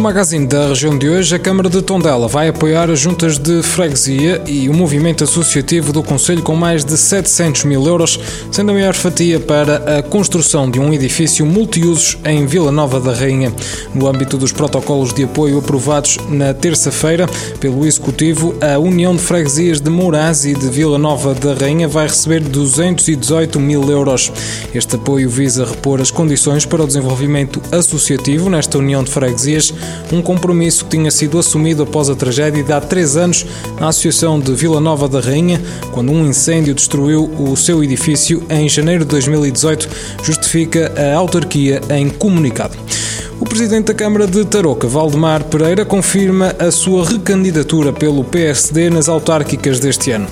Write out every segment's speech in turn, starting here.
No magazine da região de hoje, a Câmara de Tondela vai apoiar as juntas de freguesia e o movimento associativo do Conselho com mais de 700 mil euros, sendo a maior fatia para a construção de um edifício multiusos em Vila Nova da Rainha. No âmbito dos protocolos de apoio aprovados na terça-feira pelo Executivo, a União de Freguesias de Mourãs e de Vila Nova da Rainha vai receber 218 mil euros. Este apoio visa repor as condições para o desenvolvimento associativo nesta União de Freguesias um compromisso que tinha sido assumido após a tragédia de há três anos na Associação de Vila Nova da Rainha, quando um incêndio destruiu o seu edifício em janeiro de 2018, justifica a autarquia em comunicado. O presidente da Câmara de Tarouca, Valdemar Pereira, confirma a sua recandidatura pelo PSD nas autárquicas deste ano.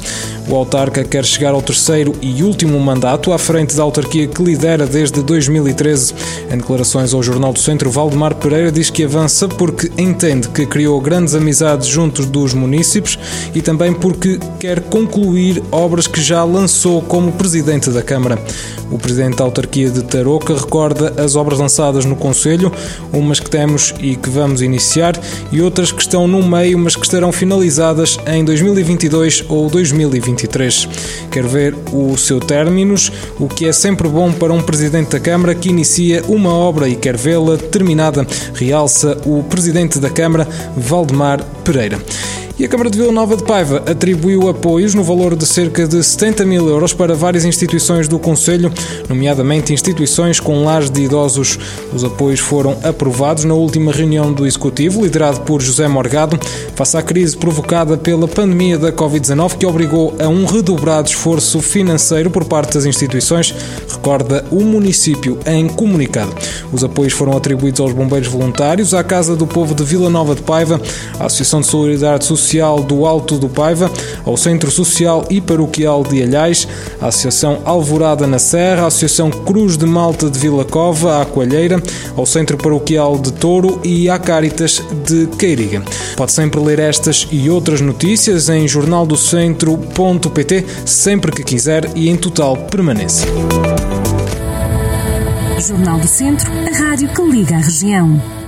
O autarca quer chegar ao terceiro e último mandato à frente da autarquia que lidera desde 2013. Em declarações ao Jornal do Centro, Valdemar Pereira diz que avança porque entende que criou grandes amizades juntos dos municípios e também porque quer concluir obras que já lançou como presidente da Câmara. O presidente da autarquia de Tarouca recorda as obras lançadas no Conselho, umas que temos e que vamos iniciar e outras que estão no meio, mas que estarão finalizadas em 2022 ou 2023. 2023. Quero ver o seu términos, o que é sempre bom para um presidente da Câmara que inicia uma obra e quer vê-la terminada, realça o presidente da Câmara, Valdemar Pereira. E a Câmara de Vila Nova de Paiva atribuiu apoios no valor de cerca de 70 mil euros para várias instituições do Conselho, nomeadamente instituições com lares de idosos. Os apoios foram aprovados na última reunião do Executivo, liderado por José Morgado, face à crise provocada pela pandemia da Covid-19, que obrigou a um redobrado esforço financeiro por parte das instituições, recorda o município em comunicado. Os apoios foram atribuídos aos bombeiros voluntários, à Casa do Povo de Vila Nova de Paiva, à Associação de Solidariedade Social Social do Alto do Paiva, ao Centro Social e Paroquial de Alhais, à Associação Alvorada na Serra, à Associação Cruz de Malta de Vila Cova, à Coalheira, ao Centro Paroquial de Touro e à Caritas de Queiriga. Pode sempre ler estas e outras notícias em jornaldocentro.pt sempre que quiser e em total permanência. Jornal do Centro, a rádio que liga a região.